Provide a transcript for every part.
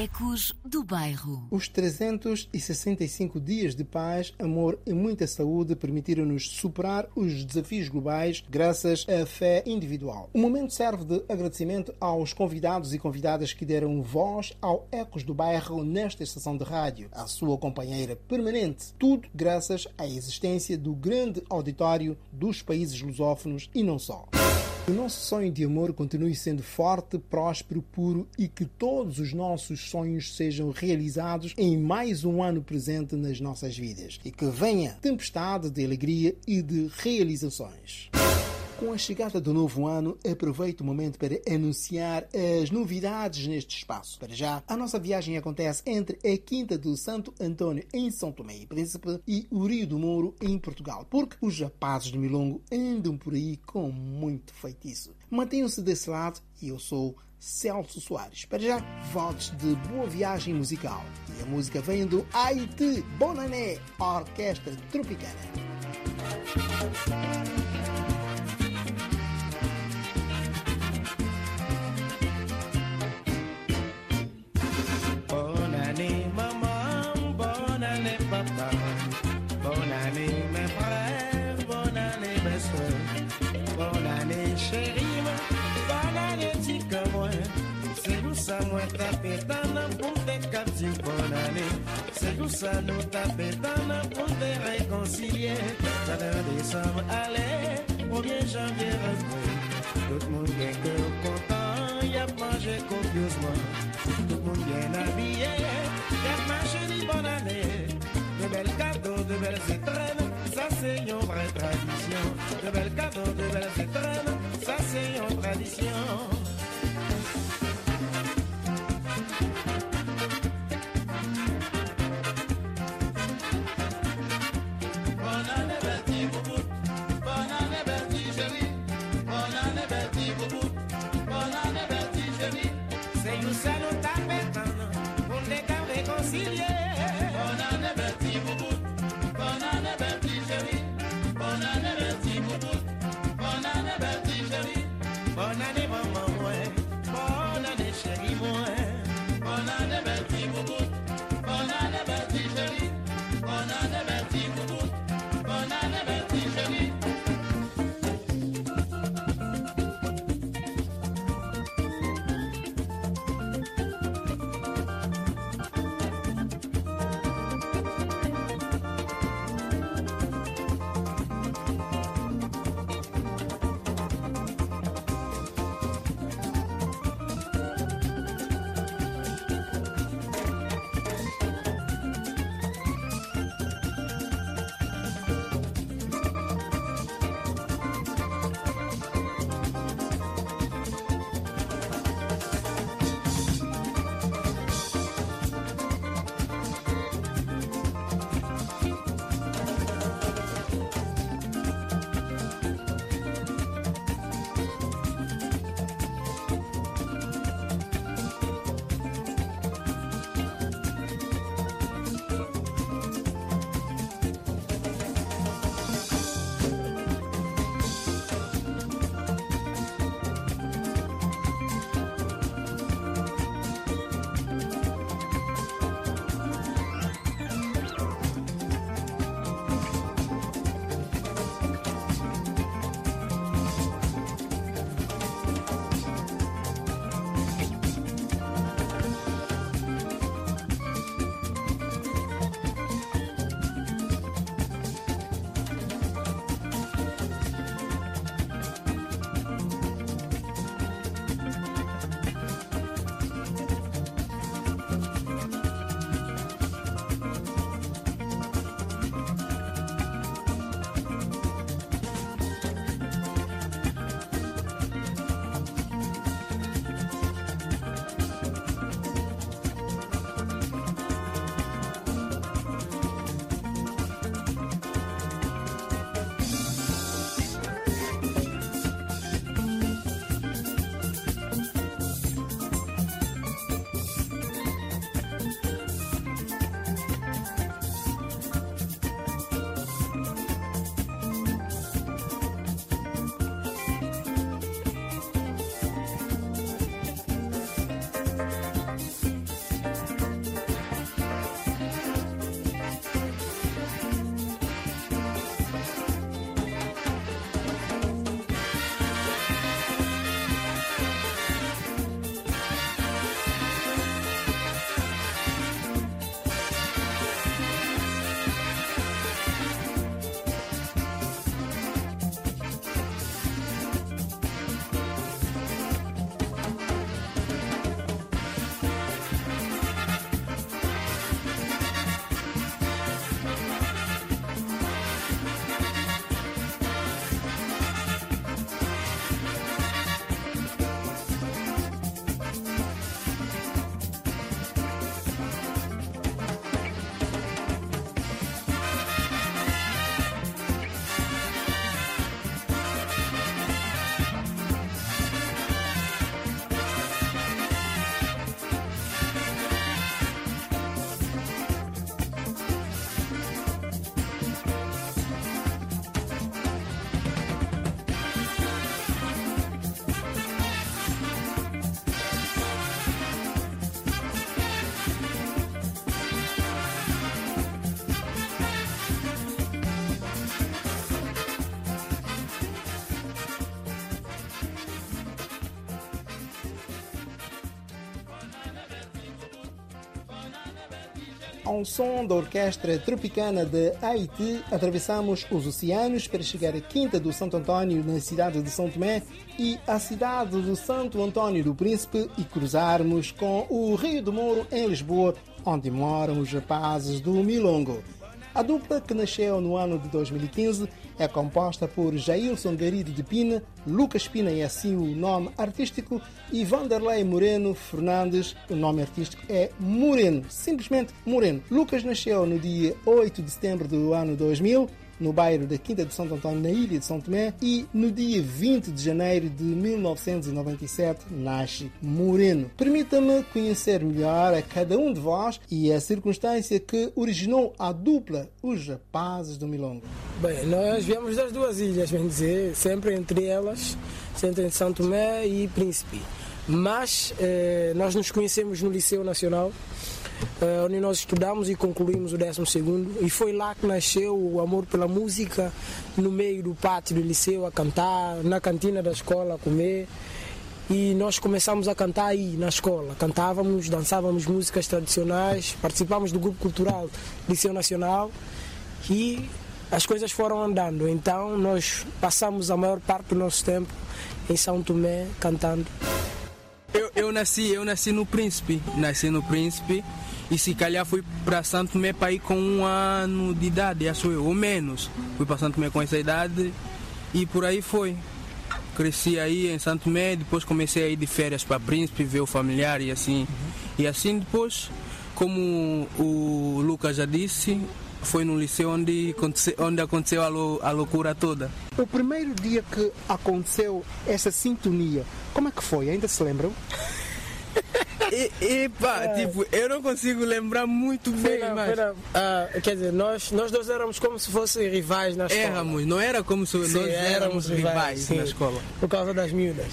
Ecos do Bairro. Os 365 dias de paz, amor e muita saúde permitiram-nos superar os desafios globais graças à fé individual. O momento serve de agradecimento aos convidados e convidadas que deram voz ao Ecos do Bairro nesta estação de rádio, a sua companheira permanente. Tudo graças à existência do grande auditório dos países lusófonos e não só. Que o nosso sonho de amor continue sendo forte, próspero, puro e que todos os nossos sonhos sejam realizados em mais um ano presente nas nossas vidas. E que venha tempestade de alegria e de realizações. Com a chegada do novo ano, aproveito o momento para anunciar as novidades neste espaço. Para já, a nossa viagem acontece entre a Quinta do Santo Antônio, em São Tomé e Príncipe, e o Rio do Mouro, em Portugal, porque os rapazes de Milongo andam por aí com muito feitiço. Mantenham-se desse lado e eu sou Celso Soares. Para já, votos de boa viagem musical. E a música vem do Haiti Bonané, Orquestra Tropicana. Ça nous tapé dans pour te réconcilier, ça devait décembre au bien janvier rentré, tout le monde est cœur content, y a mangé copieusement. Tout le monde bien habillé, y'a ma chérie bonne année. De belles cadeaux, de belles étrennes, ça c'est une vraie tradition. De belles cadeaux, de belles étrennes, ça c'est une tradition. Ao som da Orquestra Tropicana de Haiti, atravessamos os oceanos para chegar à Quinta do Santo Antônio, na cidade de São Tomé, e à cidade do Santo Antônio do Príncipe e cruzarmos com o Rio do Moro, em Lisboa, onde moram os rapazes do Milongo. A dupla, que nasceu no ano de 2015, é composta por Jailson Garide de Pina, Lucas Pina é assim o nome artístico, e Vanderlei Moreno Fernandes, o nome artístico é Moreno, simplesmente Moreno. Lucas nasceu no dia 8 de setembro do ano 2000, no bairro da Quinta de Santo Antônio, na ilha de São Tomé, e no dia 20 de janeiro de 1997 nasce Moreno. Permita-me conhecer melhor a cada um de vós e a circunstância que originou a dupla Os Rapazes do Milongo. Bem, nós viemos das duas ilhas, bem dizer, sempre entre elas, sempre entre São Tomé e Príncipe. Mas eh, nós nos conhecemos no Liceu Nacional uh, onde nós estudamos e concluímos o 12 e foi lá que nasceu o amor pela música no meio do pátio do liceu a cantar, na cantina da escola a comer e nós começamos a cantar aí na escola. Cantávamos, dançávamos músicas tradicionais, participámos do grupo cultural Liceu Nacional e as coisas foram andando. Então nós passamos a maior parte do nosso tempo em São Tomé cantando. Eu, nasci, eu nasci no Príncipe, nasci no Príncipe e se calhar fui para Santo Tomé para ir com um ano de idade, acho eu, ou menos. Fui para Santo Tomé com essa idade e por aí foi. Cresci aí em Santo Tomé, depois comecei a ir de férias para Príncipe, ver o familiar e assim. E assim depois, como o Lucas já disse, foi no liceu onde aconteceu, onde aconteceu a, lou, a loucura toda. O primeiro dia que aconteceu essa sintonia, como é que foi? Ainda se lembram? E, e pá, é. tipo, eu não consigo lembrar muito bem, Pera, mas... ah, quer dizer, nós, nós dois éramos como se fossem rivais na escola. Éramos, não era como se Sim, nós éramos rivais sim, na escola. Por causa das miúdas.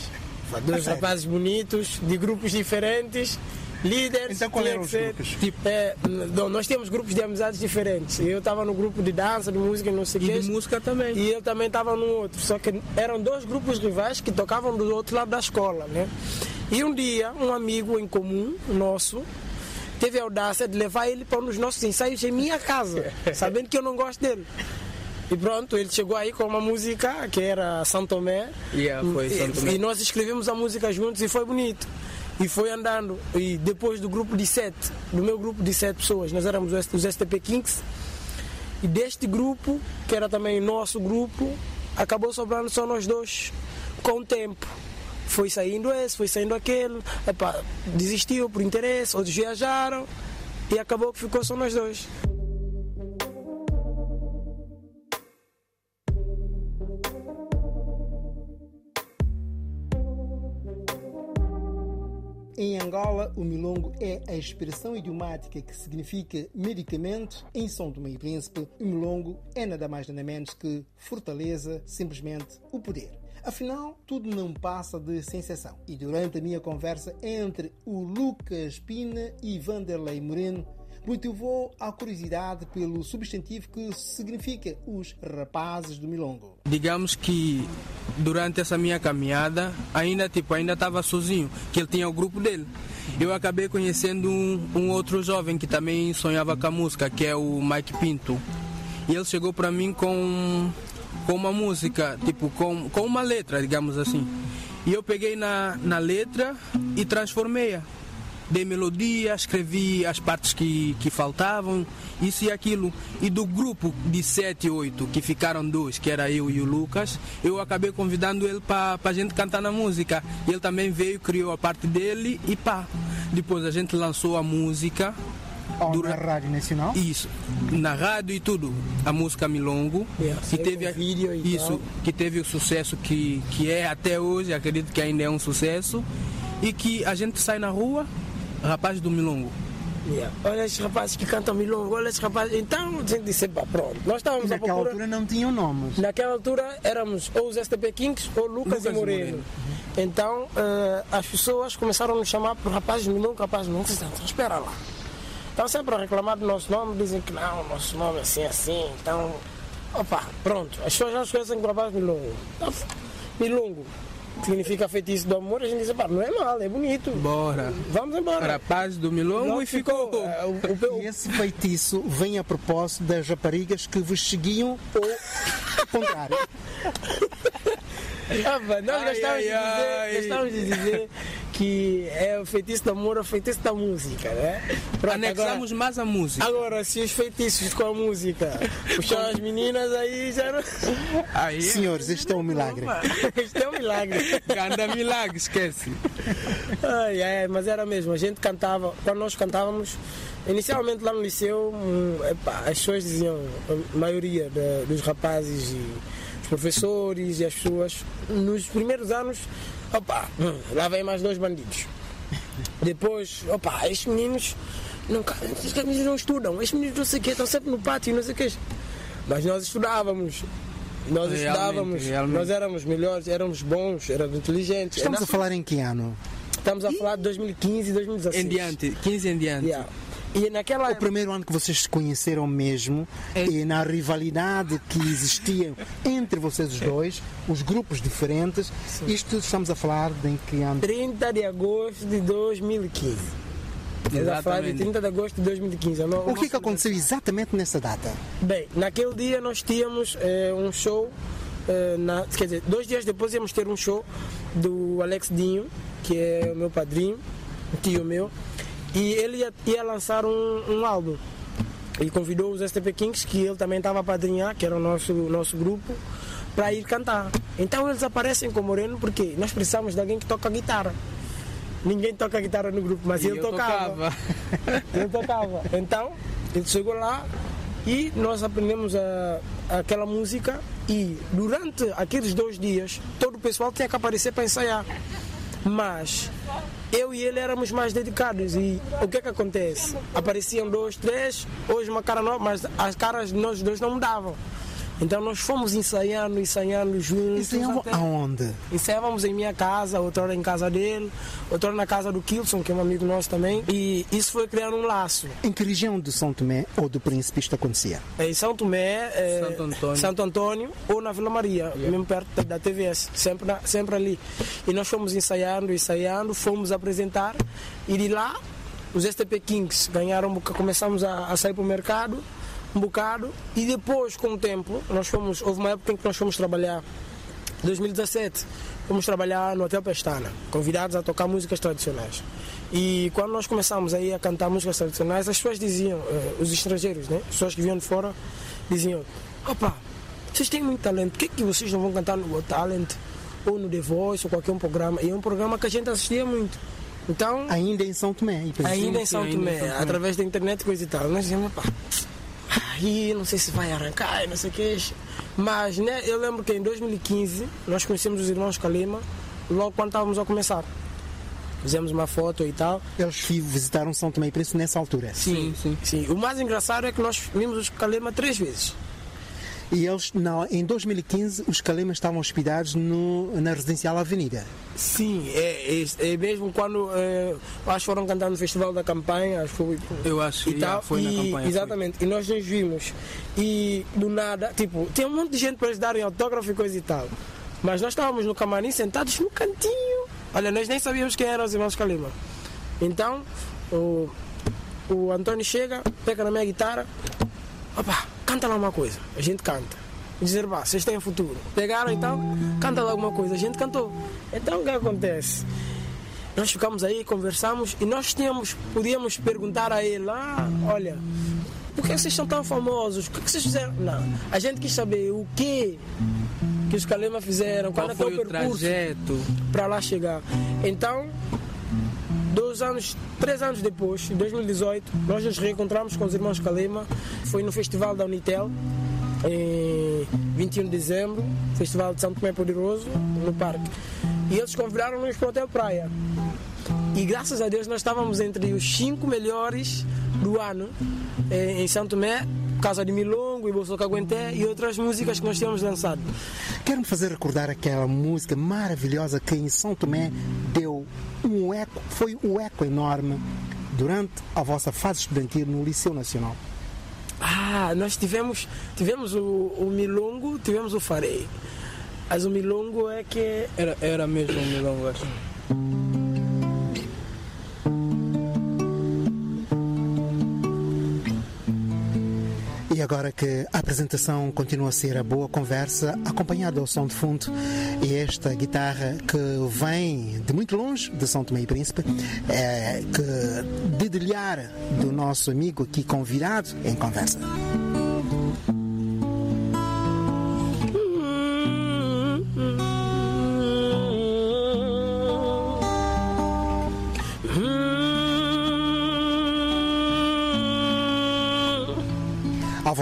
Dois rapazes bonitos, de grupos diferentes, líderes. Então qual eram os ser- grupos? Tipo, é, não, nós tínhamos grupos de amizades diferentes. Eu estava no grupo de dança, de música, não sei o E quê. de música também. E eu também estava no outro. Só que eram dois grupos rivais que tocavam do outro lado da escola, né? E um dia, um amigo em comum nosso teve a audácia de levar ele para um dos nossos ensaios em minha casa, sabendo que eu não gosto dele. E pronto, ele chegou aí com uma música que era São Tomé. Yeah, foi São Tomé. E, e nós escrevemos a música juntos e foi bonito. E foi andando. E depois do grupo de sete, do meu grupo de sete pessoas, nós éramos os STP Kings. E deste grupo, que era também nosso grupo, acabou sobrando só nós dois com o tempo. Foi saindo esse, foi saindo aquele, epá, desistiu por interesse, outros viajaram e acabou que ficou só nós dois. Em Angola, o milongo é a expressão idiomática que significa medicamento. Em São Tomé e Príncipe, o milongo é nada mais nada menos que fortaleza, simplesmente o poder. Afinal, tudo não passa de sensação. E durante a minha conversa entre o Lucas Pina e Vanderlei Moreno, motivou a curiosidade pelo substantivo que significa os rapazes do milongo. Digamos que durante essa minha caminhada, ainda tipo, ainda estava sozinho, que ele tinha o grupo dele. Eu acabei conhecendo um, um outro jovem que também sonhava com a música, que é o Mike Pinto. E ele chegou para mim com, com uma música, tipo, com, com uma letra, digamos assim. E eu peguei na, na letra e transformei-a. Dei melodia, escrevi as partes que, que faltavam, isso e aquilo. E do grupo de sete, oito, que ficaram dois, que era eu e o Lucas, eu acabei convidando ele para a gente cantar na música. E ele também veio, criou a parte dele e pá. Depois a gente lançou a música. Na Rádio Nacional. Isso, na rádio e tudo. A música Milongo, Yeah, que saiu teve vídeo e isso, tal. que teve o sucesso que, que é até hoje, acredito que ainda é um sucesso. E que a gente sai na rua, rapaz do Milongo. Yeah. Olha esses rapazes que cantam milongo, olha esses rapazes. Então a gente disse, pá, pronto, nós estávamos Naquela procura. altura não tinham nomes. Naquela altura éramos ou os STP Kings ou Lucas, Lucas e Moreno. Moreno. Então eh, as pessoas começaram a nos chamar por rapazes milongo, rapazes milongo. Então, espera lá. Estão sempre a reclamar do nosso nome, dizem que não, nosso nome é assim, assim. Então, opa, pronto. As pessoas já nos conhecem como rapazes milongo. Então, milongo. significa feitiço do amor, a gente diz, não é mal, é bonito. Bora. Vamos embora. Rapaz do Milongo Não e ficou. eh, o- o- o- E esse feitiço vem a propósito das raparigas que vos seguiam ou ao contrário. Ah, nós Ai, gostamos, de dizer, ai. gostamos de dizer que é o feitiço do amor, é o feitiço da música, né? Pronto, Anexamos mais a música. Agora, agora, se os feitiços com a música puxam as meninas, aí já não. Aí, Senhores, este é um milagre. Isto é um milagre. Ganda milagre, esquece. Ai, ai, mas era mesmo, a gente cantava, quando nós cantávamos, inicialmente lá no liceu, hum, epá, as pessoas diziam, a maioria da- dos rapazes e os professores e as pessoas, nos primeiros anos, opa, hum, lá vem mais dois bandidos. Depois, opa, estes meninos não, ca- estes meninos não estudam, estes meninos não sei o quê, estão sempre no pátio, não sei o quê. Mas nós estudávamos. Nós Realmente, estudávamos, realmente. nós éramos melhores, éramos bons, éramos inteligentes. Estamos Era- a falar em que ano? Estamos a falar de 2015 e 2016. Em diante, 15 em diante. Yeah. E naquela O época, primeiro ano que vocês se conheceram mesmo e na rivalidade que existia entre vocês os dois, os grupos diferentes, isto estamos a falar de em que ano? 30 de agosto de 2015. Estamos a falar de Exatamente. 30 de agosto de 2015. O no- O que é que aconteceu exatamente nessa data? Bem, naquele dia nós tínhamos eh, um show, eh, na- quer dizer, dois dias depois íamos ter um show do Alex Dinho, que é o meu padrinho, tio meu, e ele ia, ia lançar um, um álbum. E convidou os STP Kings, que ele também estava a padrinhar, que era o nosso, nosso grupo, para ir cantar. Então eles aparecem com o Moreno porque nós precisamos de alguém que toca guitarra. Ninguém toca guitarra no grupo, mas E ele eu tocava. Ele tocava. Então, ele chegou lá e nós aprendemos a, aquela música e durante aqueles dois dias todo o pessoal tinha que aparecer para ensaiar. Mas eu e ele éramos mais dedicados e o que é que acontece? Apareciam dois, três, hoje uma cara nova, mas as caras de nós dois não mudavam. Então nós fomos ensaiando, ensaiando juntos. Ensaiavam até- aonde? Ensaiávamos em minha casa, outra hora em casa dele, outra hora na casa do Kilson, que é um amigo nosso também. E isso foi criando um laço. Em que região de São Tomé ou do Príncipe isto acontecia? Em São Tomé, eh, Santo Antônio. Santo Antônio ou na Vila Maria, mesmo perto da, da TVS, sempre, na- sempre ali. E nós fomos ensaiando, ensaiando, fomos apresentar e de lá os STP Kings ganharam, começamos a, a sair para o mercado um bocado e depois com o tempo nós fomos, houve uma época em que nós fomos trabalhar 2017 fomos trabalhar no Hotel Pestana, convidados a tocar músicas tradicionais. E quando nós começamos aí a cantar músicas tradicionais, as pessoas diziam, eh, os estrangeiros, né? as pessoas que vinham de fora, diziam: opa, vocês têm muito talento, por que, que vocês não vão cantar no Talent ou no The Voice ou qualquer um programa? E é um programa que a gente assistia muito. Então, Ainda em São Tomé. Ainda em São ainda em Tomé, São Tomé. através da internet e coisa e tal. Nós dizíamos, pá, não sei se vai arrancar, não sei o que. Mas né, eu lembro que em 2015 nós conhecemos os irmãos Kalema logo quando estávamos a começar. Fizemos uma foto e tal. Eles vi- visitaram São Tomé e Príncipe nessa altura. Sim, sim. Sim, o mais engraçado é que nós vimos os Kalema três vezes. E eles, na- em 2015, os Calemas estavam hospedados no- na Residencial Avenida. Sim, é, é, é mesmo quando é, acho que foram cantar no Festival da Campanha, acho que foi. Eu acho que e tal, foi na e- campanha. foi. Exatamente, e nós nos vimos. E do nada, tipo, tinha um monte de gente para eles darem autógrafo e coisa e tal. Mas nós estávamos no camarim sentados no cantinho. Olha, nós nem sabíamos quem eram os irmãos Kalima. Então, o, o Antônio chega, pega na minha guitarra, opa, canta lá uma coisa. A gente canta. Dizer, pá, vocês têm futuro. Pegaram então, canta lá alguma coisa. A gente cantou. Então o que acontece? Nós ficamos aí, conversamos e nós tínhamos, podíamos perguntar a ele, ah, olha, por que vocês são tão famosos? O que vocês fizeram? Não. A gente quis saber o que que os Kalema fizeram, Qual quando é foi o o percurso trajeto? para lá chegar. Então, dois anos, três anos depois, em 2018, nós nos reencontramos com os irmãos Kalema. Foi no festival da Unitel, em 21 de dezembro, Festival de São Tomé Poderoso, no parque. E eles convidaram-nos para o Hotel Praia. E graças a Deus nós estávamos entre os cinco melhores do ano eh, em São Tomé, por causa de Milongo e Bolso Caguenté e outras músicas que nós tínhamos lançado. Quero-me fazer recordar aquela música maravilhosa que em São Tomé deu um eco, foi um eco enorme durante a vossa fase estudantil no Liceu Nacional. Ah, nós tivemos, tivemos o, o Milongo, tivemos o Farei. Mas o milongo é que Era, era mesmo um milongo, acho. E agora que a apresentação continua a ser a boa conversa, acompanhada ao som de fundo, e esta guitarra que vem de muito longe, de São Tomé e Príncipe, é, que dedilhar do nosso amigo aqui convidado em conversa.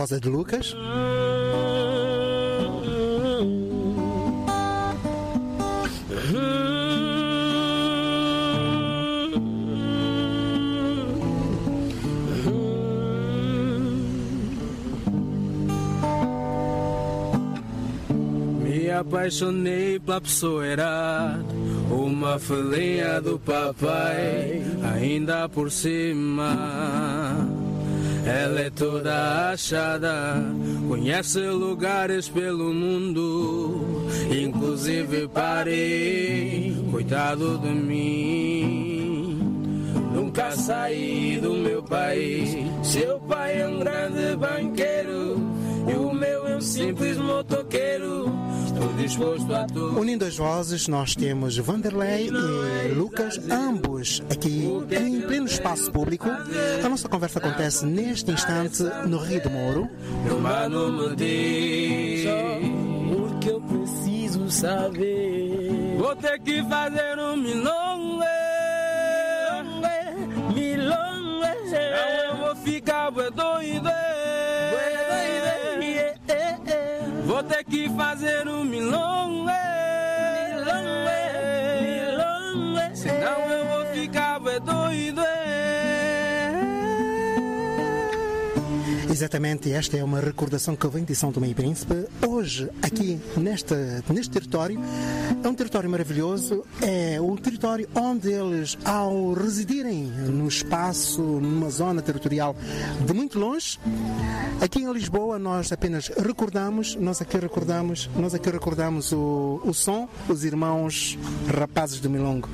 A voz é de Lucas. Me apaixonei pela pessoa errada, uma filhinha do papai, ainda por cima. Ela é toda achada, conhece lugares pelo mundo, inclusive parei, coitado de mim. Nunca saí do meu país, seu pai é um grande banqueiro, e o meu é um simples motoqueiro. Disposto a tudo. Unindo as vozes, nós temos Vanderlei e Lucas, ambos aqui em pleno espaço público. A nossa conversa acontece neste instante no Rio do Moro. Meu mano me diz. porque eu preciso saber. Vou ter que fazer um milongue. Milongo Não, eu vou ficar doido. Que fazer um milongue. Exatamente, esta é uma recordação que vem de São Tomé e Príncipe. Hoje, aqui neste, neste território, é um território maravilhoso. É um território onde eles, ao residirem no espaço, numa zona territorial de muito longe, aqui em Lisboa nós apenas recordamos, nós aqui recordamos, nós aqui recordamos o, o som, os irmãos rapazes do Milongo.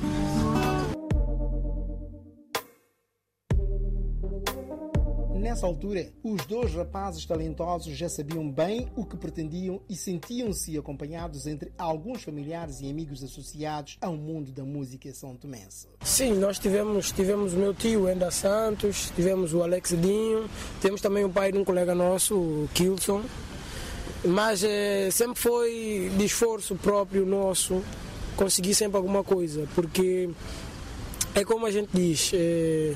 Nessa altura, os dois rapazes talentosos já sabiam bem o que pretendiam e sentiam-se acompanhados entre alguns familiares e amigos associados ao mundo da música são tomense. Sim, nós tivemos, tivemos o meu tio, Enda Santos, tivemos o Alex Dinho, temos também o pai de um colega nosso, o Kilson. Mas eh, sempre foi de esforço próprio nosso conseguir sempre alguma coisa, porque é como a gente diz, eh,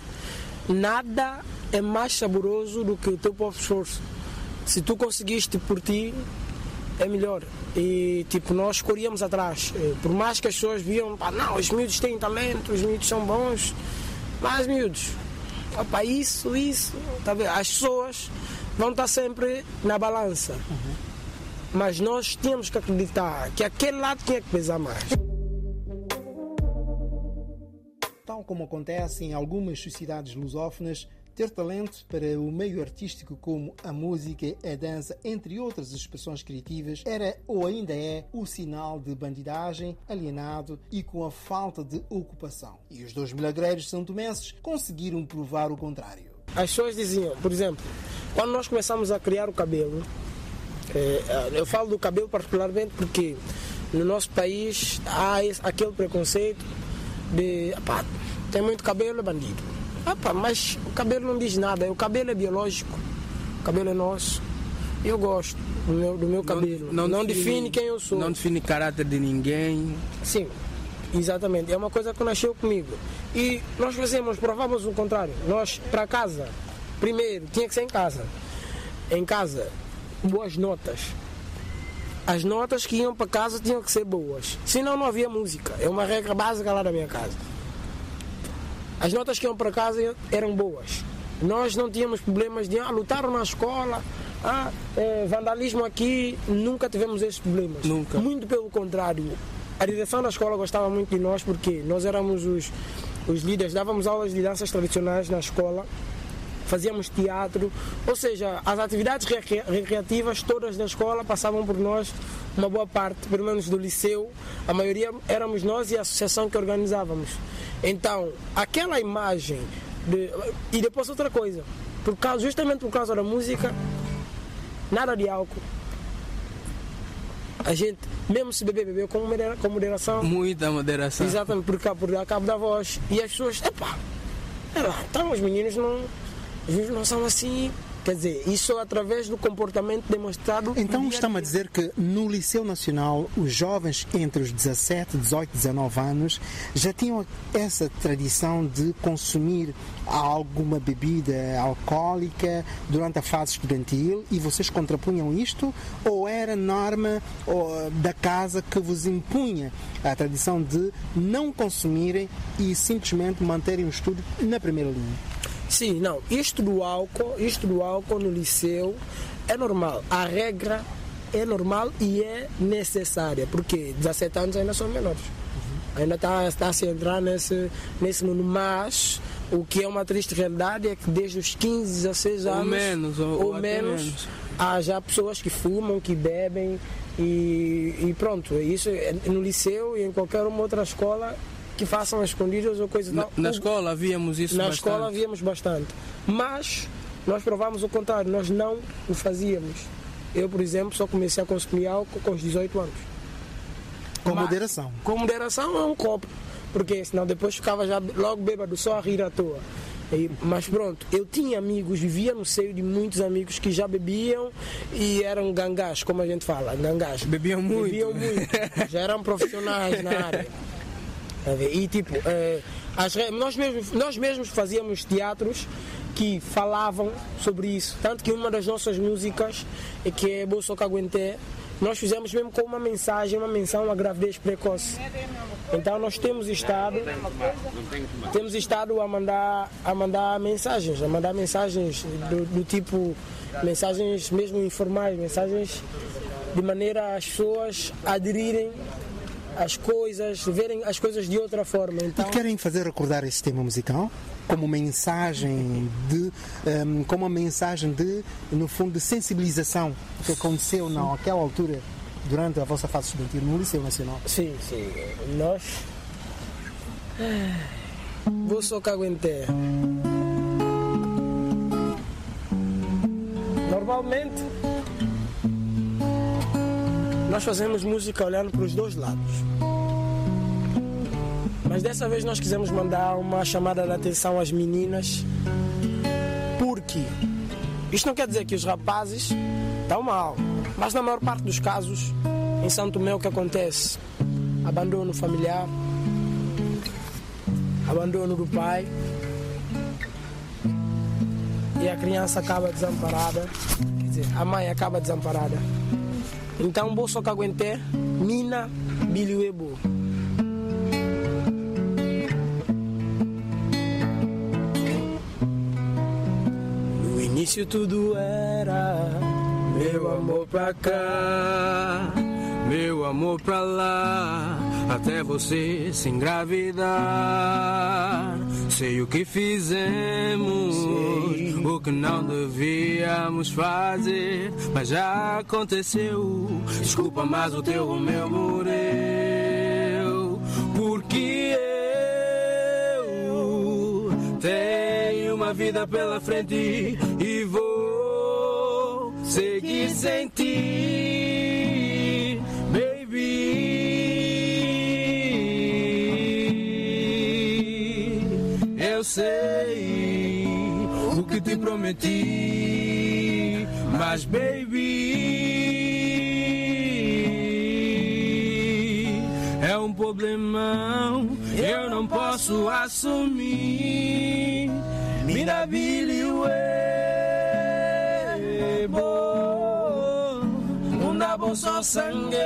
nada é mais saboroso do que o teu próprio esforço. Se tu conseguiste por ti, é melhor. E tipo, nós corríamos atrás. Eh, Por mais que as pessoas viam, pá, não, os miúdos têm talento, os miúdos são bons, mas miúdos, opa, isso, isso, tá vendo? as pessoas vão estar sempre na balança. Mas nós tínhamos que acreditar que aquele lado tinha que pesar mais. Tal como acontece em algumas sociedades lusófonas, ter talento para o meio artístico como a música, a dança, entre outras expressões criativas, era ou ainda é o sinal de bandidagem, alienado e com a falta de ocupação. E os dois milagreiros são tomenses conseguiram provar o contrário. As pessoas diziam, por exemplo, quando nós começamos a criar o cabelo, eh, eu falo do cabelo particularmente porque no nosso país há aquele preconceito de "Epá, tem muito cabelo, é bandido. Epá, mas o cabelo não diz nada, o cabelo é biológico, o cabelo é nosso. Eu gosto do meu, do meu cabelo. Não, define, quem eu sou. Não define caráter de ninguém. Sim, exatamente. É uma coisa que nasceu comigo. E nós fazemos, provávamos o contrário. Nós, para casa, primeiro, tinha que ser em casa. Em casa, boas notas. As notas que iam para casa tinham que ser boas. Senão não havia música. É uma regra básica lá da minha casa. As notas que iam para casa eram boas. Nós não tínhamos problemas de ah, lutaram na escola, ah, eh, vandalismo aqui, nunca tivemos esses problemas. Nunca. Muito pelo contrário. A direção da escola gostava muito de nós porque nós éramos os, os líderes, dávamos aulas de danças tradicionais na escola, fazíamos teatro, ou seja, as atividades recre- recreativas todas da escola passavam por nós uma boa parte, pelo menos do liceu, a maioria éramos nós e a associação que organizávamos. Então, aquela imagem de, e depois outra coisa, por causa, justamente por causa da música, nada de álcool. A gente, mesmo se beber, bebeu com, modera- com moderação. Muita moderação. Exatamente, por cabo, por cabo da voz. E as pessoas, epá, então os meninos não, os meninos não são assim. Quer dizer, isso através do comportamento demonstrado. Então dia a dizer que no Liceu Nacional os jovens entre os 17, 18, 19 anos já tinham essa tradição de consumir alguma bebida alcoólica durante a fase estudantil e vocês contrapunham isto ou era norma ou, da casa que vos impunha a tradição de não consumirem e simplesmente manterem o estudo na primeira linha? Sim, não. Isto do álcool, isto do álcool no liceu é normal. A regra é normal e é necessária, porque 17 anos ainda são menores. Ainda está, está a se entrar nesse, nesse mundo, mas o que é uma triste realidade é que desde os 15, 16 Ou anos menos, ou- ou menos, menos. há já pessoas que fumam, que bebem e, e pronto. Isso é no liceu e em qualquer outra escola que façam escondidas ou coisa Na, tal. na escola víamos isso na bastante. escola víamos bastante. Mas nós provámos o contrário, nós não o fazíamos. Eu, por exemplo, só comecei a consumir álcool com os 18 anos. Com Mas- moderação. Com moderação é um copo, porque senão depois ficava já logo bêbado, só a rir à toa. E- mas pronto, eu tinha amigos, vivia no seio de muitos amigos que já bebiam e eram gangás, como a gente fala, gangás. Bebiam muito. Bebiam muito, já eram profissionais na área. Tá? E tipo, eh, as re- nós, mesmos, nós mesmos fazíamos teatros que falavam sobre isso. Tanto que uma das nossas músicas, eh, que é Bolso Caguenté, nós fizemos mesmo com uma mensagem, uma menção à gravidez precoce. Então nós temos estado, temos estado a mandar, a mandar mensagens, a mandar mensagens do, do tipo, mensagens mesmo informais, mensagens de maneira as pessoas aderirem às coisas, verem as coisas de outra forma. Então, E querem fazer recordar esse tema musical como mensagem de, ehm, como uma mensagem de, no fundo, de sensibilização que aconteceu naquela altura durante a vossa fase estudantil no Liceu Nacional. sim, sim, nós vou só que aguentei. Normalmente nós fazemos música olhando para os dois lados. Mas dessa vez nós quisemos mandar uma chamada de atenção às meninas. Porque isto não quer dizer que os rapazes estão mal. Mas na maior parte dos casos, em Santo Tomé o que acontece? Abandono familiar, abandono do pai. E a criança acaba desamparada. Quer dizer, a mãe acaba desamparada. Então, bolso que aguentei, mina, bilhuebo. No início tudo era Meu amor pra cá, meu amor pra lá, até você se engravidar. Sei o que fizemos, o que não devíamos fazer, mas já aconteceu. Desculpa, mas o teu Romeu morreu. Porque eu tenho uma vida pela frente e vou seguir sem ti, sei o que te prometi, mas baby é um problemão. Eu não posso assumir. Mira Billy Não dá bom só sangue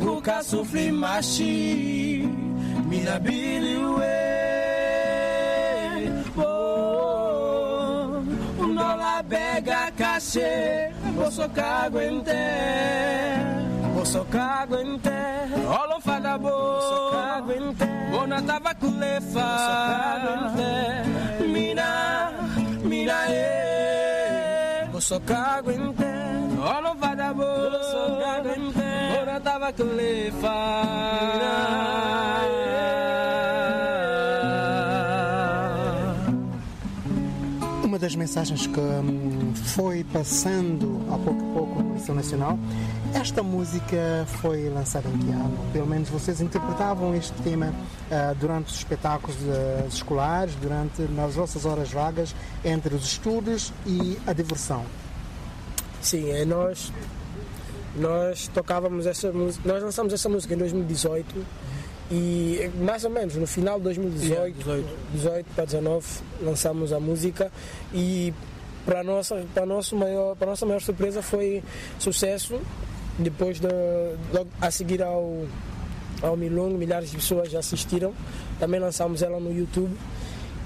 Nunca sofri machi Mira Billy Um dólar pega cachê Vou só aguentar Vou só aguentar Olha o vagabundo Bona tava com lefa. Mina, mina e Vou só aguentar Olha o vagabundo tava que levar. Das mensagens que hum, foi passando a pouco a pouco no Liceu Nacional, esta música foi lançada em que ano? Pelo menos vocês interpretavam este tema ah, durante os espetáculos ah, escolares, durante nas vossas horas vagas, entre os estudos e a diversão. Sim, é nós nós tocávamos essa música, nós lançamos essa música em 2018 e mais ou menos no final de 2018, Yeah, 18. 18 para 19 lançamos a música e para nossa para nosso maior para nossa maior surpresa foi sucesso. Depois de logo a seguir ao ao Milongo milhares de pessoas já assistiram. Também lançamos ela no YouTube.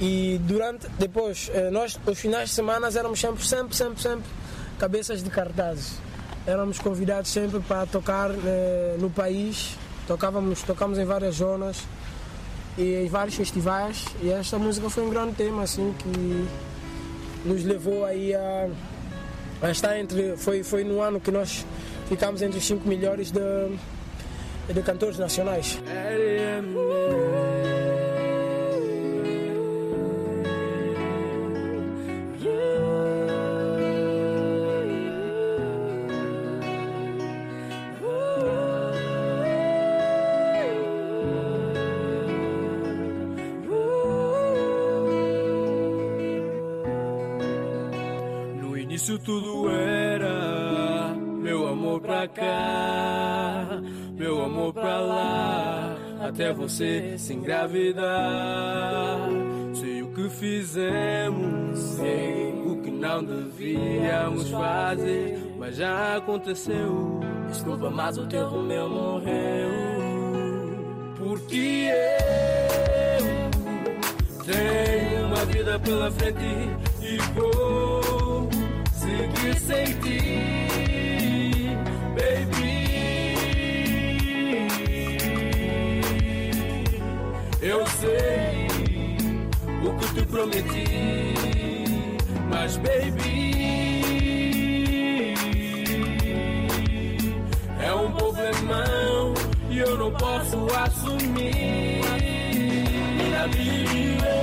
E durante depois eh, nós os finais de semana éramos sempre sempre sempre sempre cabeças de cartazes. Éramos convidados sempre para tocar eh, no país tocávamos tocamos em várias zonas e em vários festivais. E esta música foi um grande tema assim que nos levou aí a, a estar entre foi foi no ano que nós ficámos entre os cinco melhores de, de cantores nacionais até você se engravidar. Sei o que fizemos, sei o que não devíamos fazer, mas já aconteceu. Desculpa, mas o teu Romeu morreu. Porque eu tenho uma vida pela frente e vou seguir sem ti, Eu sei o que te prometi, mas baby é um problemão e eu não posso assumir. Minha vida,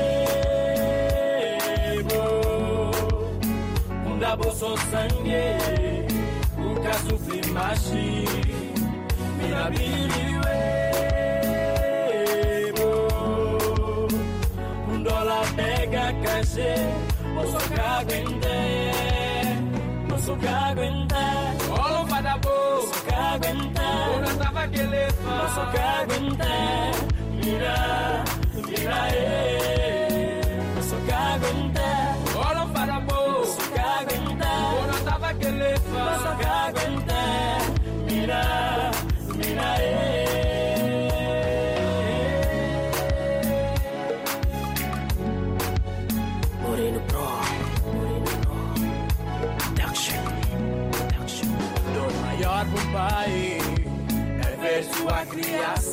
da bolsa sangue, nunca sofri machi. Minha vida, cachê, posso aguentar, posso aguentar. Oh, para boa. Posso aguentar. Ora tava que levar. Posso aguentar. Mira,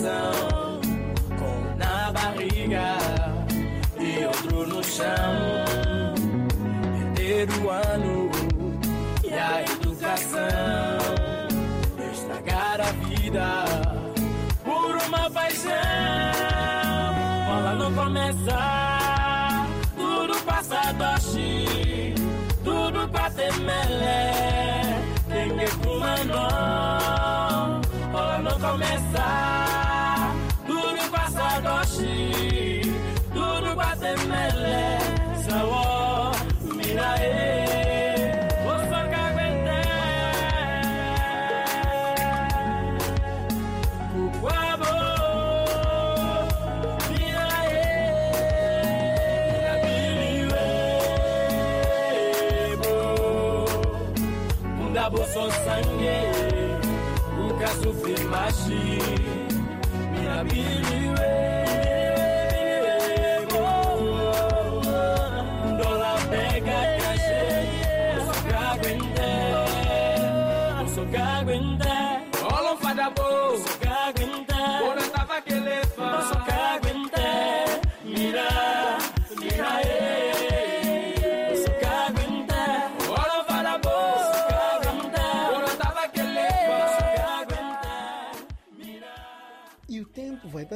criação com um na barriga e outro no chão. Perder o ano e a educação, estragar a vida por uma paixão. Ela não começa, tudo passa doce, tudo pra ter melé. Quem é comandou? Ela não começa,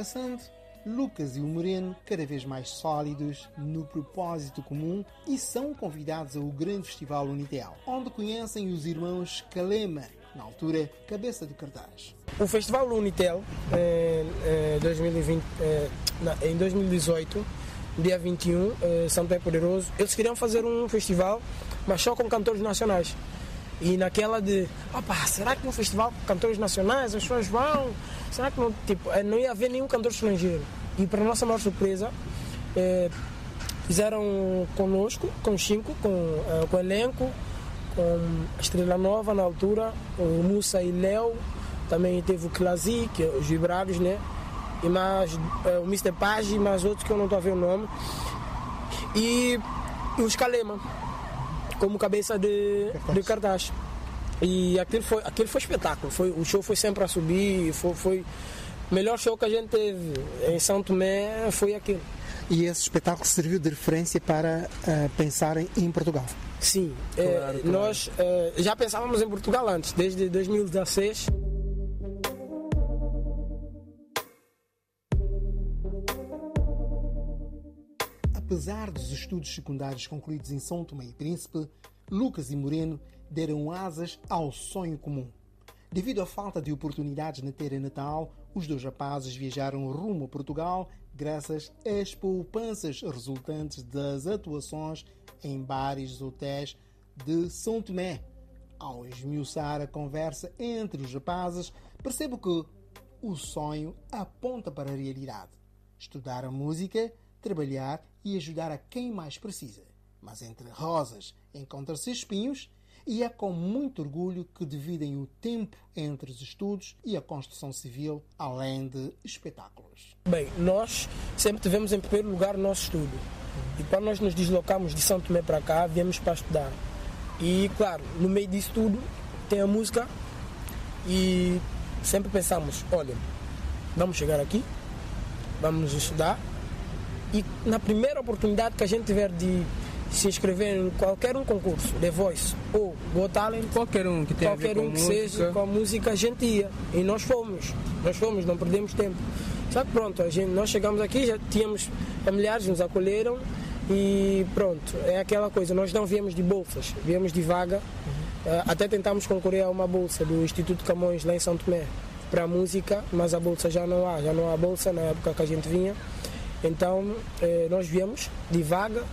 passando, Lucas e o Moreno, cada vez mais sólidos no propósito comum, e são convidados ao grande festival Unitel, onde conhecem os irmãos Calema, na altura cabeça do cartaz. O Festival Unitel, em, em 2020, eh, na- em 2018, dia 21, eh, Santo é Poderoso, eles queriam fazer um festival, mas só com cantores nacionais. E naquela de, opa, será que no festival com cantores nacionais as pessoas vão? Será que não, tipo, eh, não ia haver nenhum cantor estrangeiro? E para nossa maior surpresa, eh, fizeram conosco, com cinco, com, eh, com o elenco, com a Estrela Nova na altura, o Musa e Léo, também teve o Clazi, que é os vibrados, né? E mais o Mr. Page e mais outros que eu não estou a ver o nome. E, e os Kalema, como cabeça de, de cartaz. E aquilo foi, aquilo foi espetáculo. Foi, o show foi sempre a subir. Foi, foi o melhor show que a gente teve em São Tomé foi aquilo. E esse espetáculo serviu de referência para ah, pensarem em Portugal. Sim, eh, nós eh, já pensávamos em Portugal antes, desde 2016. Apesar dos estudos secundários concluídos em São Tomé e Príncipe, Lucas e Moreno deram asas ao sonho comum. Devido à falta de oportunidades na terra natal, os dois rapazes viajaram rumo a Portugal graças às poupanças resultantes das atuações em bares e hotéis de São Tomé. Ao esmiuçar a conversa entre os rapazes, percebo que o sonho aponta para a realidade. Estudar a música, trabalhar e ajudar a quem mais precisa. Mas entre rosas encontram-se espinhos e é com muito orgulho que dividem o tempo entre os estudos e a construção civil, além de espetáculos. Bem, nós sempre tivemos em primeiro lugar o nosso estudo. E quando nós nos deslocamos de São Tomé para cá, viemos para estudar. E claro, no meio disso tudo tem a música e sempre pensamos, olha, vamos chegar aqui, vamos estudar e na primeira oportunidade que a gente tiver de se inscrever em qualquer um concurso, The Voice ou Got Talent, Qualquer um que tenha qualquer um que música. seja com a música a gente ia. E nós fomos. Nós fomos não perdemos tempo. Só que pronto a gente nós chegamos aqui já tínhamos familiares nos acolheram e pronto é aquela coisa. Nós não viemos de bolsas viemos de vaga. Eh, até tentámos concorrer a uma bolsa do Instituto Camões lá em São Tomé para a música mas a bolsa já não há. Já não há bolsa na época que a gente vinha. Então eh, nós viemos de vaga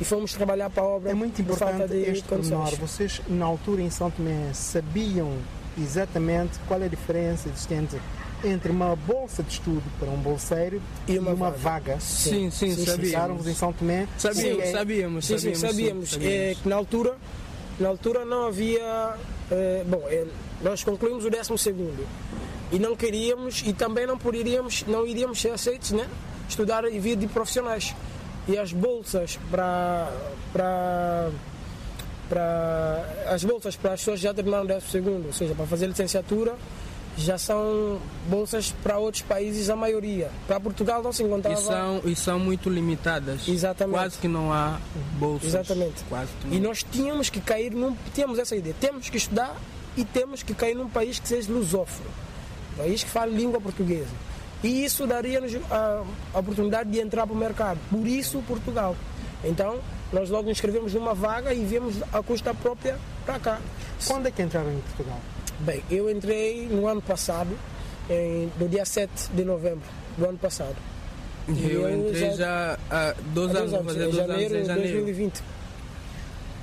e fomos trabalhar para a obra É muito importante de este pormenor. Vocês, na altura em São Tomé, sabiam exatamente qual é a diferença existente entre uma bolsa de estudo para um bolseiro E e uma uma, vaga. vaga. Sim, sim, Sim, sim, sabíamos. Em São Tomé. Sabíamos, Sim, é- sabíamos, Sim, sim, sabíamos. sabíamos. É, que na altura, na altura não havia. é, bom, é, nós concluímos o 12 segundo e não queríamos e também não poderíamos, não iríamos ser aceitos, né? Estudar e vir de profissionais. E as bolsas para para para as bolsas para as pessoas que já terminaram o 12 segundo, ou seja, para fazer licenciatura, já são bolsas para outros países a maioria. Para Portugal não se encontrava. E são, e são muito limitadas. Exatamente. Quase que não há bolsas. Exatamente. Quase não. E nós tínhamos que cair num. Tínhamos essa ideia. Temos que estudar e temos que cair num país que seja lusófono. Um país que fale língua portuguesa. E isso daria-nos a, a oportunidade de entrar para o mercado. Por isso, Portugal. Então, nós logo nos inscrevemos numa vaga e viemos a custa própria para cá. Quando é que entraram em Portugal? Bem, eu entrei no ano passado, em, no dia 7 de novembro do ano passado. Eu eu entrei já- já há dois anos, vou fazer em dois janeiro anos de janeiro. 2020.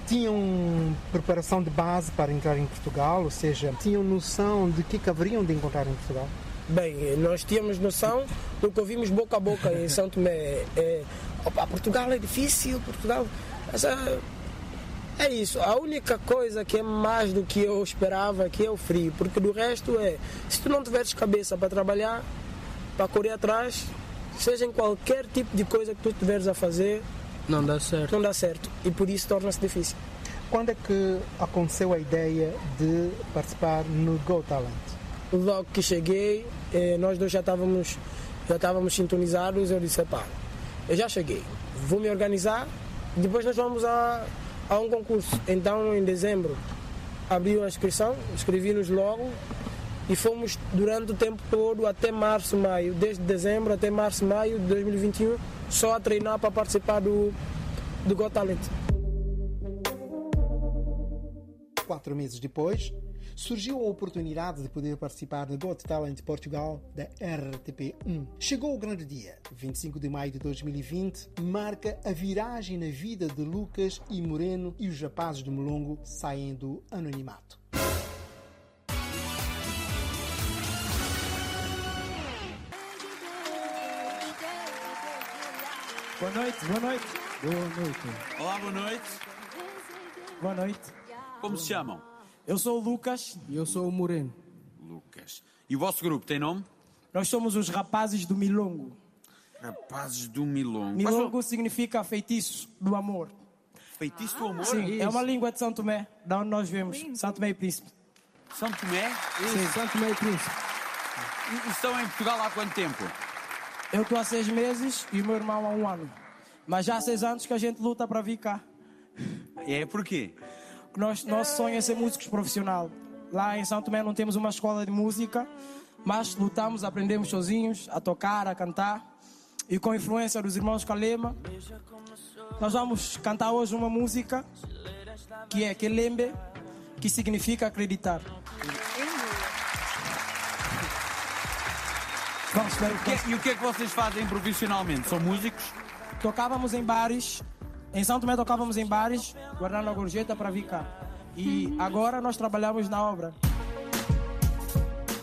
Tinham preparação de base para entrar em Portugal, ou seja, tinham noção de que que haveriam de encontrar em Portugal? Bem, nós tínhamos noção do que ouvimos boca a boca em São Tomé. É, é, opa, Portugal é difícil, Portugal. Mas, é, é isso. A única coisa que é mais do que eu esperava aqui é o frio, porque do resto é, se tu não tiveres cabeça para trabalhar, para correr atrás, seja em qualquer tipo de coisa que tu estiveres a fazer, Não dá certo. não dá certo. E por isso torna-se difícil. Quando é que aconteceu a ideia de participar no Go Talent? Logo que cheguei, eh, nós dois já estávamos, já estávamos sintonizados. Eu disse: pá, eu já cheguei, vou me organizar, depois nós vamos a, a um concurso. Então, em dezembro, abriu a inscrição, inscrevi-nos logo e fomos durante o tempo todo até março, maio, desde dezembro até março, maio de 2021, só a treinar para participar do, do Got Talent. Quatro meses depois, surgiu a oportunidade de poder participar do Got Talent Portugal da RTP1. Chegou o grande dia, 25 de maio de 2020, marca a viragem na vida de Lucas e Moreno e os rapazes do Molongo saem do anonimato. Boa noite, boa noite. Boa noite. Olá, boa noite. Boa noite. Como se chamam? Eu sou o Lucas. E eu sou o Moreno. Lucas. E o vosso grupo tem nome? Nós somos os rapazes do Milongo. Rapazes do Milongo. Milongo significa feitiço do amor. Feitiço do amor? Sim, é uma língua de São Tomé, da onde nós vemos. São Tomé e Príncipe. São Tomé? Sim, São Tomé e Príncipe. E estão em Portugal há quanto tempo? Eu estou há seis meses e o meu irmão há um ano. Mas já há seis anos que a gente luta para vir cá. É porquê? Nós, nosso sonho é ser músicos profissional. Lá em São Tomé não temos uma escola de música, mas lutamos, aprendemos sozinhos a tocar, a cantar. E com a influência dos irmãos Kalema, nós vamos cantar hoje uma música que é Kelembe, que significa acreditar. Vamos ver o Que- e o que é que vocês fazem profissionalmente? São músicos? Tocávamos em bares, em São Tomé tocávamos em bares, guardando a gorjeta para vir cá. E agora nós trabalhamos na obra.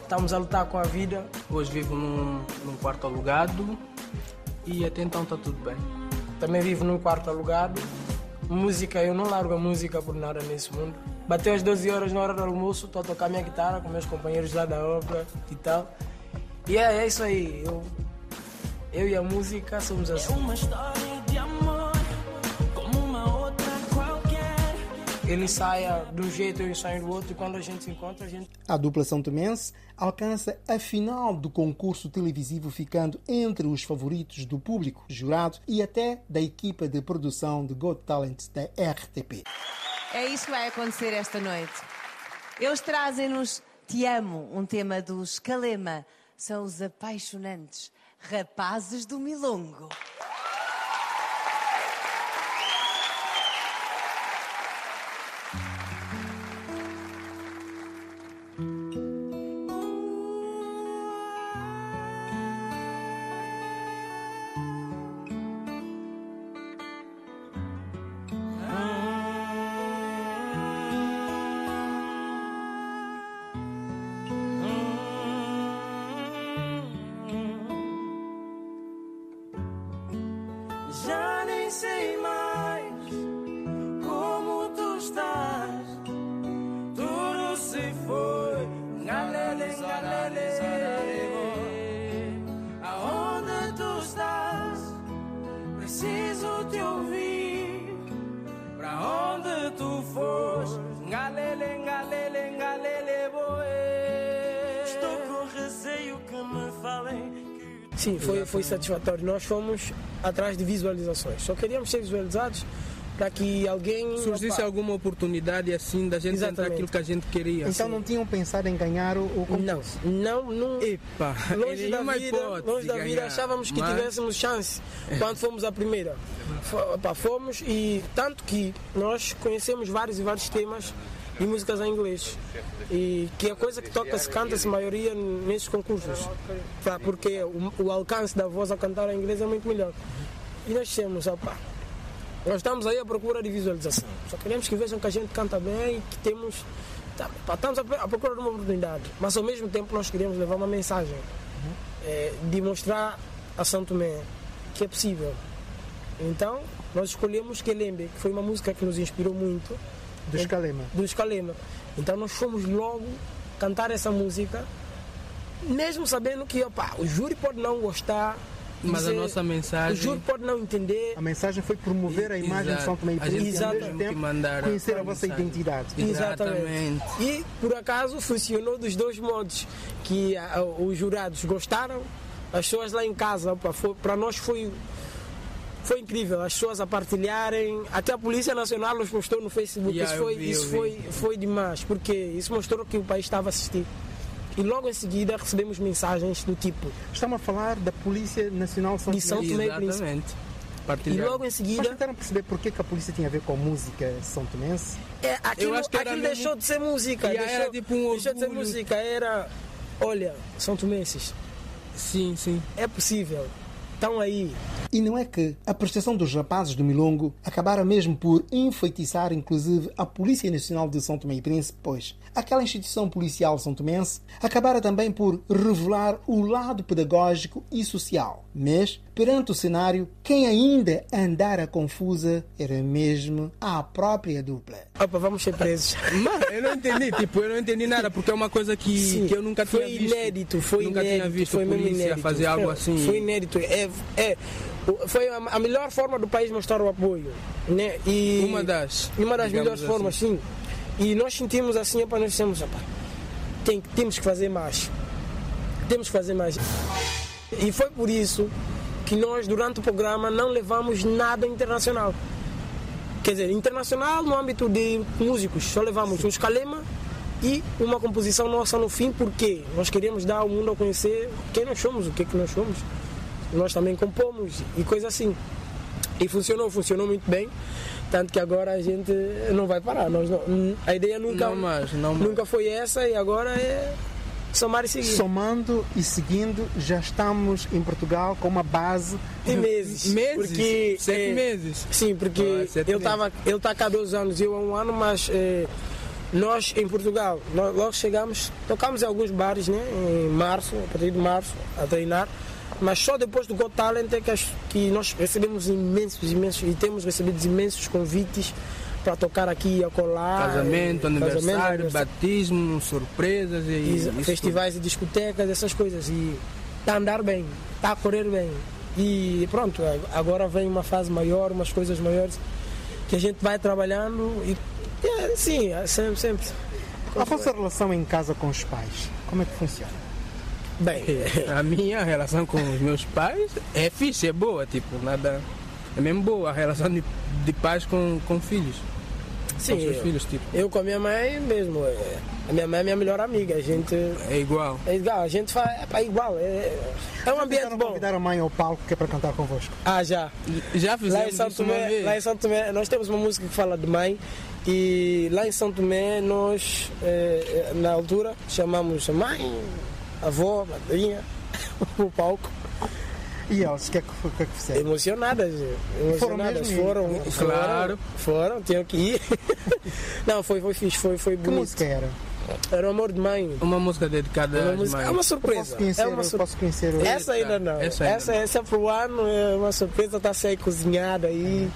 Estamos a lutar com a vida. Hoje vivo num, num quarto alugado e até então está tudo bem. Também vivo num quarto alugado. Música, eu não largo a música por nada nesse mundo. Bateu às 12 horas na hora do almoço, estou a tocar minha guitarra com meus companheiros lá da obra e tal. E é, é isso aí. Eu, eu e a música somos assim. Uma Ele ensaia de um jeito, eu ensaio do outro, e quando a gente se encontra, a gente A dupla São Tomense alcança a final do concurso televisivo, ficando entre os favoritos do público, jurado e até da equipa de produção de Got Talent da RTP. É isso que vai acontecer esta noite. Eles trazem-nos Te Amo, um tema dos Calema. São os apaixonantes rapazes do Milongo. Sim, foi, foi satisfatório. Nós fomos atrás de visualizações. Só queríamos ser visualizados para que alguém. Surgisse Opa, alguma oportunidade assim da gente tentar Exatamente. aquilo que a gente queria. Então não tinham pensado em ganhar o, o concurso? Não, não, não. Epa, Longe da, vida, longe da vida, achávamos que mas- tivéssemos chance quando fomos a primeira. Opa, fomos e tanto que nós conhecemos vários e vários temas de músicas em inglês. E que a coisa que toca-se, canta-se maioria nesses concursos. Pá, Porque o, o alcance da voz a cantar em inglês é muito melhor. E nós dissemos, opa, nós estamos aí à procura de visualização. Só queremos que vejam que a gente canta bem e que temos. tá, estamos à procura de uma oportunidade. Mas ao mesmo tempo nós queremos levar uma mensagem é, de mostrar a São Tomé que é possível. Então nós escolhemos Kelembe, que foi uma música que nos inspirou muito, Do Escalema. do Escalema. Então nós fomos logo cantar essa música, mesmo sabendo que opa, o júri pode não gostar. Mas a dizer- nossa mensagem- O júri pode não entender. A mensagem foi promover a imagem de Exato. São Tomé e A Príncipe e ao mesmo tempo mandar a- conhecer a a vossa identidade. Exatamente. E por acaso funcionou dos dois modos. Que os jurados gostaram, as pessoas lá em casa, para nós foi, foi incrível. As pessoas a partilharem, até a Polícia Nacional nos postou no Facebook. Yeah, isso foi, vi, isso foi, foi demais, porque isso mostrou que o país estava a assistir. E logo em seguida recebemos mensagens do tipo. Estamos a falar da Polícia Nacional São De São Tomé e Príncipe. E logo em Mas seguida. tentaram perceber por que, que a polícia tinha a ver com música são tomense? É, aquilo, acho que era aquilo mesmo- deixou de ser música. Yeah, deixou, era tipo um deixou de ser música. Era. Olha, São Tomenses, Sim, sim. é possível. Estão aí. E não é que a prestação dos rapazes do Milongo acabara mesmo por enfeitiçar inclusive a Polícia Nacional de São Tomé e Príncipe, pois aquela instituição policial são tomense acabara também por revelar o lado pedagógico e social. Mas, perante o cenário, quem ainda andara confusa era mesmo a própria dupla. Opa, vamos ser presos. Eu não entendi, tipo, eu não entendi nada, porque é uma coisa que, Sim, que eu nunca foi tinha visto. inédito, foi nunca inédito, tinha visto foi polícia inédito. fazer algo assim. Foi inédito. É, é, foi a, a melhor forma do país mostrar o apoio. Né? E Uma das, Uma das melhores assim. formas, sim. E nós sentimos assim, para nós dissemos, "Opa, tem, temos que fazer mais. Temos que fazer mais. E foi por isso que nós, durante o programa, não levamos nada internacional. Quer dizer, internacional no âmbito de músicos, só levamos um escalema e uma composição nossa no fim, porque nós queremos dar ao mundo a conhecer quem nós somos, o que é que nós somos. Nós também compomos e coisa assim. E funcionou, funcionou muito bem. Tanto que agora a gente não vai parar. Nós não- a ideia nunca, Não mais, não mais. nunca foi essa e agora é somar e seguir. Somando e seguindo, já estamos em Portugal com uma base Tem meses. Meses? Porque, Sete é, meses? Sim, porque Ah, ele meses. estava ele está cá há dois anos, eu há um ano, mas eh, nós em Portugal, nós, logo chegamos, tocamos em alguns bares né, em março, a partir de março, a treinar, mas só depois do Got Talent é que, as- que nós recebemos imensos, imensos, e temos recebido imensos convites para tocar aqui e acolá. Casamento, aniversário, aniversário, batismo, surpresas e isso festivais e discotecas, essas coisas. E está a andar bem, está a correr bem. E pronto, agora vem uma fase maior, umas coisas maiores que a gente vai trabalhando e é, sim, é sempre, sempre. A vossa relação em casa com os pais, como é que funciona? Bem. A minha relação com os meus pais é fixe, é boa, tipo, nada. É mesmo boa a relação de, de pais com, com filhos. sim, com seus eu, filhos, tipo. eu com a minha mãe mesmo. é, A minha mãe é minha melhor amiga. A gente. É igual. É igual, a gente faz. É, pá, igual. É, é um ambiente bom. convidar a mãe ao palco que é para cantar convosco. Ah, já. Já Lá em, fizemos São isso uma Tomé, vez. lá em São Tomé, nós temos uma música que fala de mãe e lá em São Tomé nós, eh, eh, na altura, chamamos mãe, a avó, a madrinha, o palco, E eles, o que é que, que, é que fizeram? emocionadas. Emocionadas. mesmo? Foram, Claro. foram, foram, tinham que ir. Não, foi, foi fixe, foi, foi Que bonito. música era? Era o amor de mãe. Uma música dedicada Uma música- é uma Posso surpresa. conhecer, É uma sur- posso conhecer o- Essa ainda não. Essa Essa, ainda essa, não. é pro ano, é uma surpresa, está a ser cozinhada aí.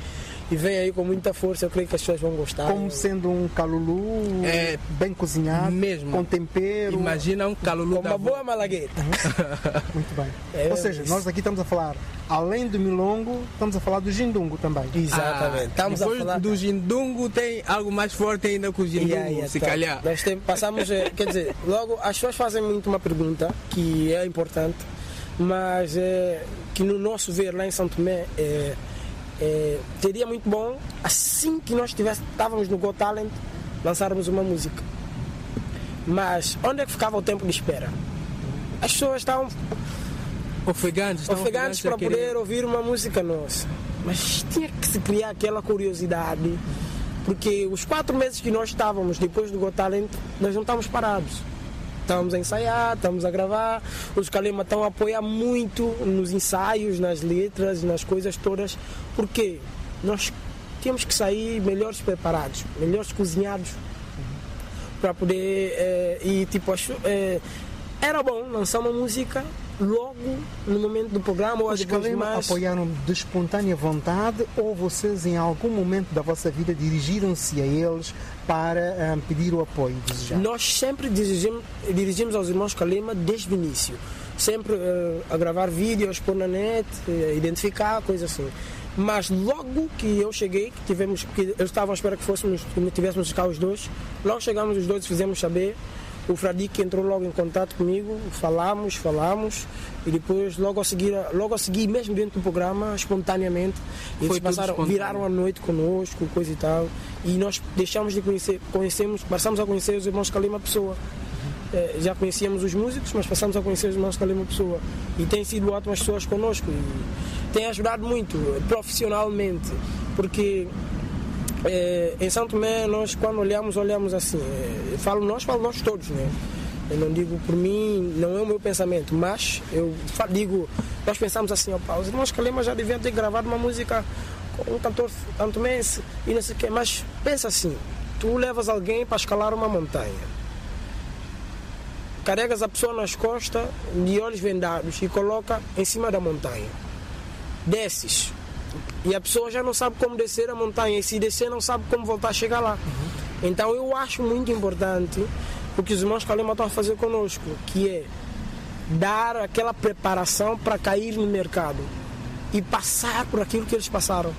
E vem aí com muita força, eu creio que as pessoas vão gostar. como sendo um calulu É, bem cozinhado, mesmo. com tempero. Imagina um calulu Com da uma avó. boa malagueta. Muito bem. É, Ou seja, isso. nós aqui estamos a falar, além do milongo, estamos a falar do gindungo também. Exatamente. Ah, Estamos a depois falar. do gindungo tem algo mais forte ainda que o gindungo, Yeah, yeah, se tá. calhar. Nós tem- passamos, eh, quer dizer, logo as pessoas fazem muito uma pergunta que é importante, mas é, que no nosso ver lá em São Tomé é, é, seria muito bom assim que nós estávamos no Got Talent lançarmos uma música. Mas onde é que ficava o tempo de espera? As pessoas estavam Ofegantes, ofegantes para querer- poder ouvir uma música nossa. Mas tinha que se criar aquela curiosidade, porque os quatro meses que nós estávamos depois do Got Talent, nós não estávamos parados. Estávamos a ensaiar, estamos a gravar, os Kalema estão a apoiar muito nos ensaios, nas letras, nas coisas todas, porque nós tínhamos que sair melhores preparados, melhores cozinhados para poder eh, e tipo acho, eh, era bom lançar uma música logo no momento do programa ou Os depois mais? apoiaram de espontânea vontade ou vocês em algum momento da vossa vida dirigiram-se a eles para ah, pedir o apoio desejado? nós sempre dirigimos, dirigimos aos irmãos Kalema desde o início. Sempre eh, a gravar vídeos pôr na net eh, identificar coisas assim. Mas logo que eu cheguei que tivemos que eu estava à espera que fôssemos que tivéssemos cá os dois logo chegamos os dois e fizemos saber o Fradique entrou logo em contato comigo, falamos, falamos e depois logo a seguir, logo a seguir mesmo dentro do programa, espontaneamente, eles passaram, viraram a noite conosco, coisa e tal, e nós deixamos de conhecer, conhecemos, passamos a conhecer os irmãos Kalima Pessoa. eh, já conhecíamos os músicos, mas passamos a conhecer os irmãos Calema Pessoa. E têm sido ótimas pessoas connosco e têm ajudado muito profissionalmente, porque eh, em Santo Tomé nós quando olhamos, olhamos assim. eu falo nós, falo nós todos, né? Eu não digo por mim, não é o meu pensamento, mas eu digo, nós pensamos assim, opa, os irmãos Calema já deviam ter gravado uma música com um cantor santomense e não sei o quê, mas pensa assim, tu levas alguém para escalar uma montanha, carregas a pessoa nas costas de olhos vendados e coloca em cima da montanha, desces, e a pessoa já não sabe como descer a montanha, e se descer não sabe como voltar a chegar lá. Então eu acho muito importante o que os irmãos Kalema estão a fazer conosco, que é dar aquela preparação para cair no mercado e passar por aquilo que eles passaram.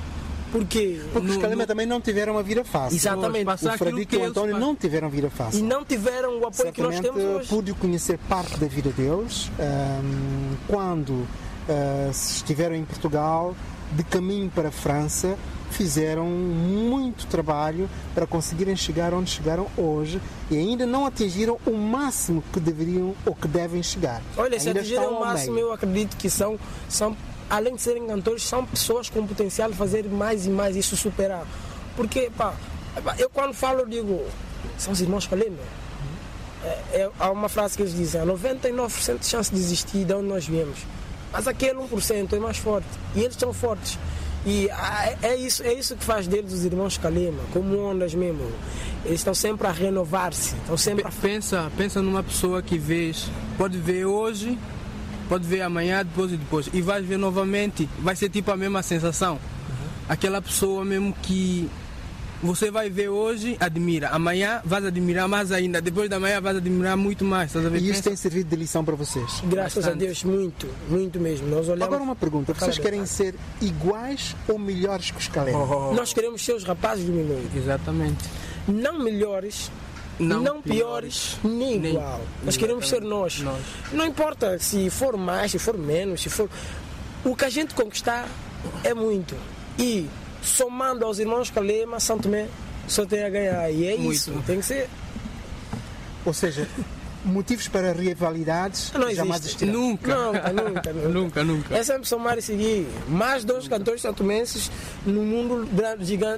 Porque, Porque os No- Calema no- também não tiveram uma vida fácil. Exatamente. Passar O que e o eles António pa- não tiveram vida e fácil. não tiveram o apoio que nós Certamente temos hoje. pude conhecer parte da vida deles ahm, quando ah, estiveram em Portugal, de caminho para a França, fizeram muito trabalho para conseguirem chegar onde chegaram hoje e ainda não atingiram o máximo que deveriam ou que devem chegar. Olha, se ainda atingirem estão o máximo, meio. eu acredito que são, são, além de serem cantores, são pessoas com potencial de fazer mais e mais isso superar. Porque, pá, eu quando falo, eu digo, são os irmãos Kalema. É, é, há uma frase que eles dizem, há 99% de chance de existir de onde nós viemos. Mas aquele 1% é mais forte. E eles são fortes. E é, isso, é isso que faz deles os irmãos Kalema, como ondas mesmo. Eles estão sempre a renovar-se, estão sempre a Pe- Pensa, pensa numa pessoa que vês, pode ver hoje, pode ver amanhã, depois e depois, e vais ver novamente, vai ser tipo a mesma sensação. Aquela pessoa mesmo que você vai ver hoje, admira, amanhã vais admirar mais ainda, depois da manhã vais admirar muito mais, estás a ver? E isso tem servido de lição para vocês. Graças a Bastante. Deus, muito, muito mesmo. Nós olhamos. Agora uma pergunta, vocês querem ser iguais ou melhores que os Calema? Nós queremos ser os rapazes do Milongo. Exatamente. Não melhores, Não não, piores, nem nem- igual. Nós queremos ser nós. Nós. Não importa se for mais, se for menos, se for. O que a gente conquistar é muito. E somando aos irmãos Calema, Santo Tomé só tem a ganhar. E é Muito. isso. Tem que ser. Ou seja, motivos para rivalidades Não jamais existe. existirão. Nunca. Nunca, nunca, nunca. Nunca, nunca. É sempre somar e seguir. Mais dois cantores santomenses no mundo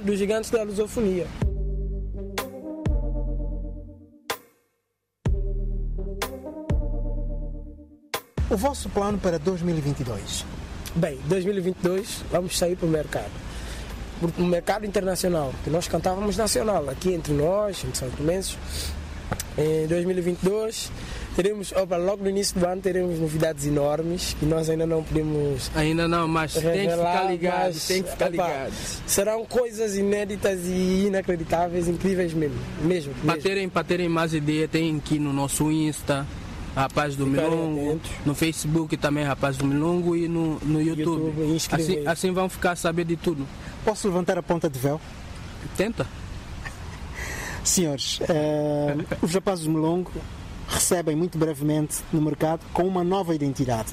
dos gigantes da lusofonia. O vosso plano para 2022? Bem, 2022 vamos sair para o mercado. Porque o mercado internacional, que nós cantávamos nacional, aqui entre nós, entre São Tomenses, em 2022 teremos, opa, logo no início do ano teremos novidades enormes que nós ainda não podemos Ainda não, mas tem que revelar, ficar ligado, mas, tem que ficar opa, ligado. Serão coisas inéditas e inacreditáveis, incríveis mesmo. mesmo, Para terem, para terem mais ideia, tem aqui no nosso Insta, Rapaz do Ficarem Milongo, atentos. no Facebook também Rapaz do Milongo e no, no YouTube. YouTube, assim, assim vão ficar a saber de tudo. Posso levantar a ponta de véu? Tenta. Senhores, eh, os rapazes do Melongo recebem muito brevemente no mercado com uma nova identidade.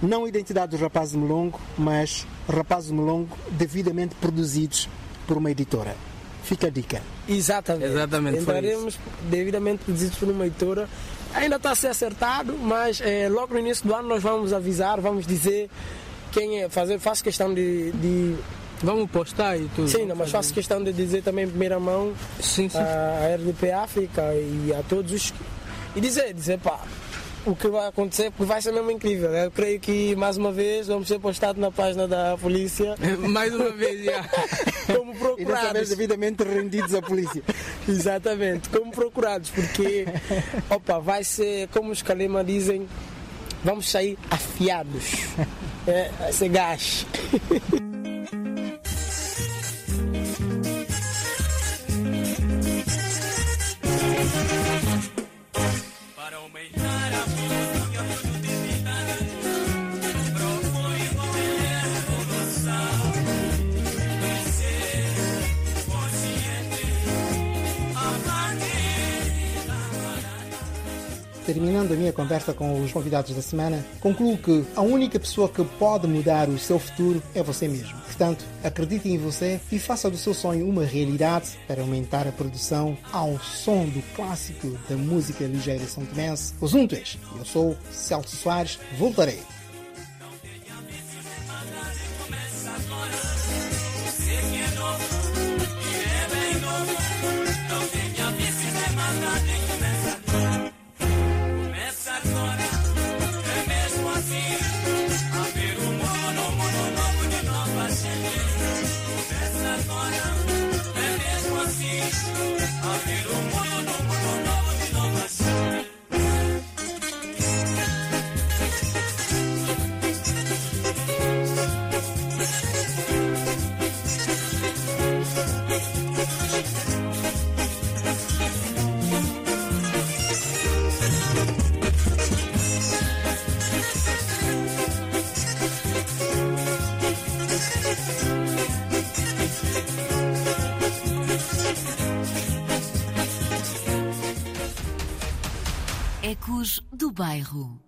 Não a identidade dos rapazes do Melongo, mas rapazes do Melongo devidamente produzidos por uma editora. Fica a dica. Exatamente. Exatamente, Entraremos devidamente produzidos por uma editora. Ainda está a ser acertado, mas eh, logo no início do ano nós vamos avisar, vamos dizer quem é. Fazer, faço questão de. de- Vamos postar e tudo. sim, não, mas faço questão de dizer também em primeira mão Sim, sim. à RDP África e a todos os. E dizer, dizer, pá, o que vai acontecer, porque vai ser mesmo incrível. Eu creio que mais uma vez vamos ser postados na página da polícia Mais uma vez, já. como E dessa vez procurados. devidamente rendidos à polícia. Exatamente, como procurados, porque opa, vai ser, como os Kalema dizem, vamos sair afiados. É, vai ser gás. Consciente, amar terminando a minha conversa com os convidados da semana, concluo que a única pessoa que pode mudar o seu futuro é você mesmo. Portanto, acredite em você e faça do seu sonho uma realidade para aumentar a produção ao som do clássico da música ligeira São Tomense, Os Untues. Eu sou Celso Soares, voltarei. Bairro.